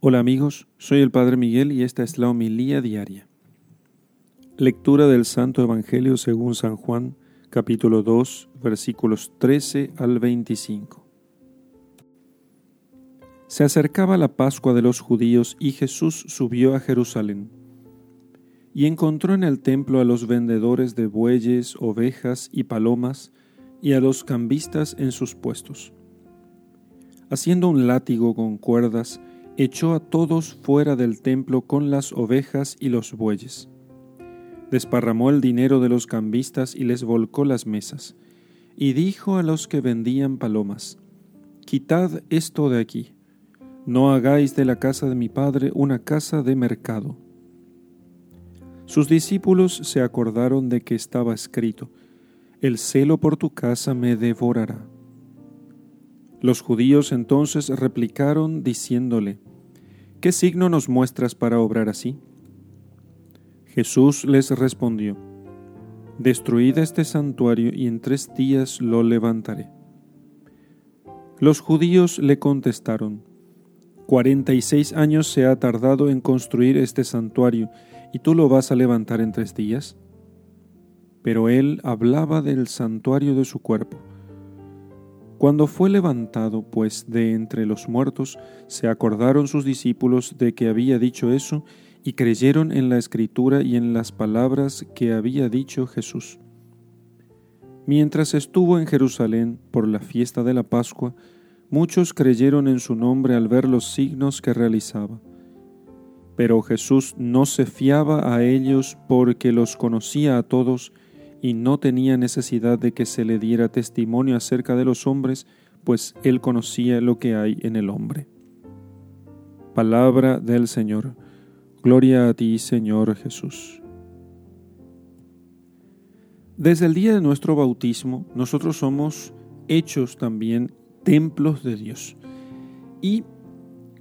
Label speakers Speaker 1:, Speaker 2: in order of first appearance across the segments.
Speaker 1: Hola amigos, soy el Padre Miguel y esta es la homilía diaria. Lectura del Santo Evangelio según San Juan, capítulo 2, versículos 13 al 25. Se acercaba la Pascua de los judíos y Jesús subió a Jerusalén y encontró en el templo a los vendedores de bueyes, ovejas y palomas y a los cambistas en sus puestos. Haciendo un látigo con cuerdas, echó a todos fuera del templo con las ovejas y los bueyes. Desparramó el dinero de los cambistas y les volcó las mesas. Y dijo a los que vendían palomas, Quitad esto de aquí, no hagáis de la casa de mi padre una casa de mercado. Sus discípulos se acordaron de que estaba escrito, El celo por tu casa me devorará. Los judíos entonces replicaron diciéndole, ¿Qué signo nos muestras para obrar así? Jesús les respondió, Destruid este santuario y en tres días lo levantaré. Los judíos le contestaron, Cuarenta y seis años se ha tardado en construir este santuario, ¿y tú lo vas a levantar en tres días? Pero él hablaba del santuario de su cuerpo. Cuando fue levantado, pues, de entre los muertos, se acordaron sus discípulos de que había dicho eso y creyeron en la escritura y en las palabras que había dicho Jesús. Mientras estuvo en Jerusalén por la fiesta de la Pascua, muchos creyeron en su nombre al ver los signos que realizaba. Pero Jesús no se fiaba a ellos porque los conocía a todos y no tenía necesidad de que se le diera testimonio acerca de los hombres, pues él conocía lo que hay en el hombre. Palabra del Señor. Gloria a ti, Señor Jesús. Desde el día de nuestro bautismo, nosotros somos hechos también templos de Dios. Y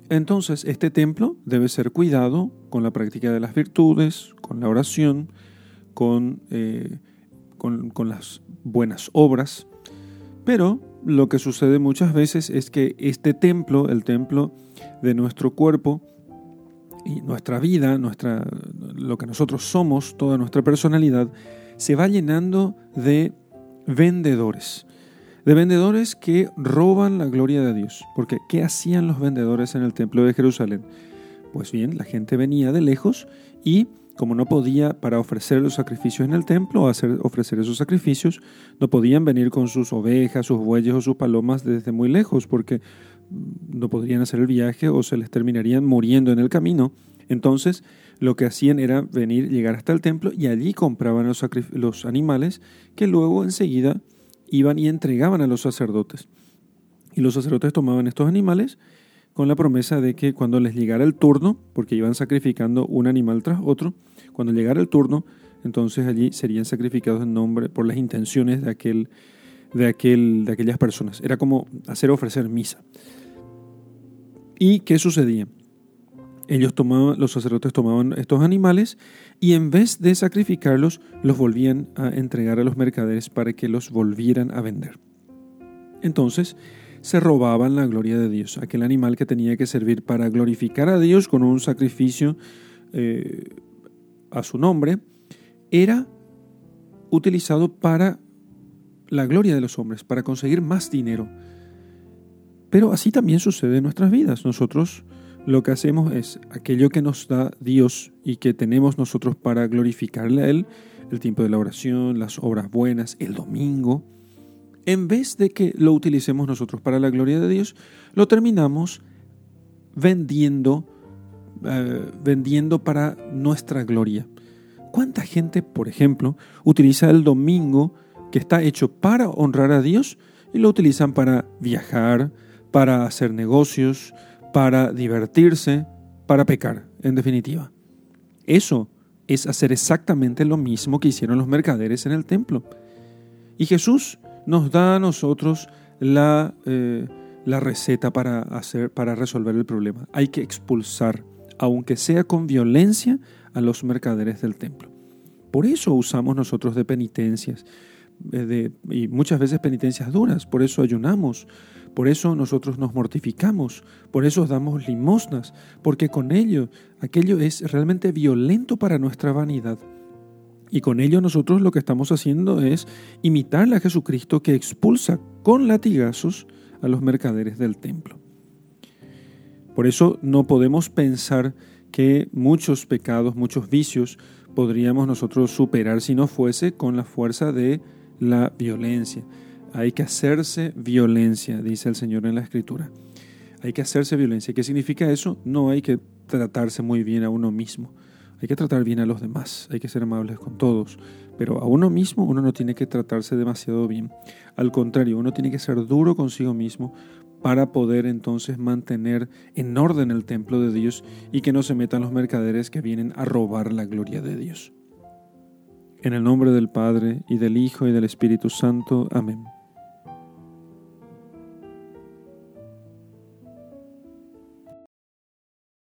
Speaker 1: entonces este templo debe ser cuidado con la práctica de las virtudes, con la oración, con eh, con, las buenas obras, pero lo que sucede muchas veces es que este templo, el templo de nuestro cuerpo y nuestra vida, nuestra, lo que nosotros somos, toda nuestra personalidad, se va llenando de vendedores. De vendedores que roban la gloria de Dios. Porque, ¿qué hacían los vendedores en el templo de Jerusalén? Pues bien, la gente venía de lejos y como no podía para ofrecer los sacrificios en el templo hacer, ofrecer esos sacrificios, no podían venir con sus ovejas, sus bueyes o sus palomas desde muy lejos porque no podrían hacer el viaje o se les terminarían muriendo en el camino. Entonces, lo que hacían era venir, llegar hasta el templo y allí compraban los, los animales que luego enseguida iban y entregaban a los sacerdotes. Y los sacerdotes tomaban estos animales con la promesa de que cuando les llegara el turno, porque iban sacrificando un animal tras otro, cuando llegara el turno, entonces allí serían sacrificados en nombre por las intenciones de aquel de aquel de aquellas personas. Era como hacer ofrecer misa. ¿Y qué sucedía? Ellos tomaban, los sacerdotes tomaban estos animales y en vez de sacrificarlos, los volvían a entregar a los mercaderes para que los volvieran a vender. Entonces, se robaban la gloria de Dios. Aquel animal que tenía que servir para glorificar a Dios con un sacrificio eh, a su nombre, era utilizado para la gloria de los hombres, para conseguir más dinero. Pero así también sucede en nuestras vidas. Nosotros lo que hacemos es aquello que nos da Dios y que tenemos nosotros para glorificarle a Él, el tiempo de la oración, las obras buenas, el domingo, en vez de que lo utilicemos nosotros para la gloria de Dios, lo terminamos vendiendo, eh, vendiendo para nuestra gloria. ¿Cuánta gente, por ejemplo, utiliza el domingo que está hecho para honrar a Dios y lo utilizan para viajar, para hacer negocios, para divertirse, para pecar, en definitiva? Eso es hacer exactamente lo mismo que hicieron los mercaderes en el templo. Y Jesús nos da a nosotros la, eh, la receta para, hacer, para resolver el problema. Hay que expulsar, aunque sea con violencia, a los mercaderes del templo. Por eso usamos nosotros de penitencias, eh, de, y muchas veces penitencias duras, por eso ayunamos, Por eso nosotros nos mortificamos, por eso damos limosnas, porque con ello aquello es realmente violento para nuestra vanidad. Y con ello nosotros lo que estamos haciendo es imitar a Jesucristo que expulsa con latigazos a los mercaderes del templo. Por eso no podemos pensar que muchos pecados, muchos vicios podríamos nosotros superar si no fuese con la fuerza de la violencia. Hay que hacerse violencia, dice el Señor en la Escritura. Hay que hacerse violencia. ¿Qué significa eso? No hay que tratarse muy bien a uno mismo. Hay que tratar bien a los demás, hay que ser amables con todos, pero a uno mismo uno no tiene que tratarse demasiado bien. Al contrario, uno tiene que ser duro consigo mismo para poder entonces mantener en orden el templo de Dios y que no se metan los mercaderes que vienen a robar la gloria de Dios. En el nombre del Padre, y del Hijo, y del Espíritu Santo. Amén.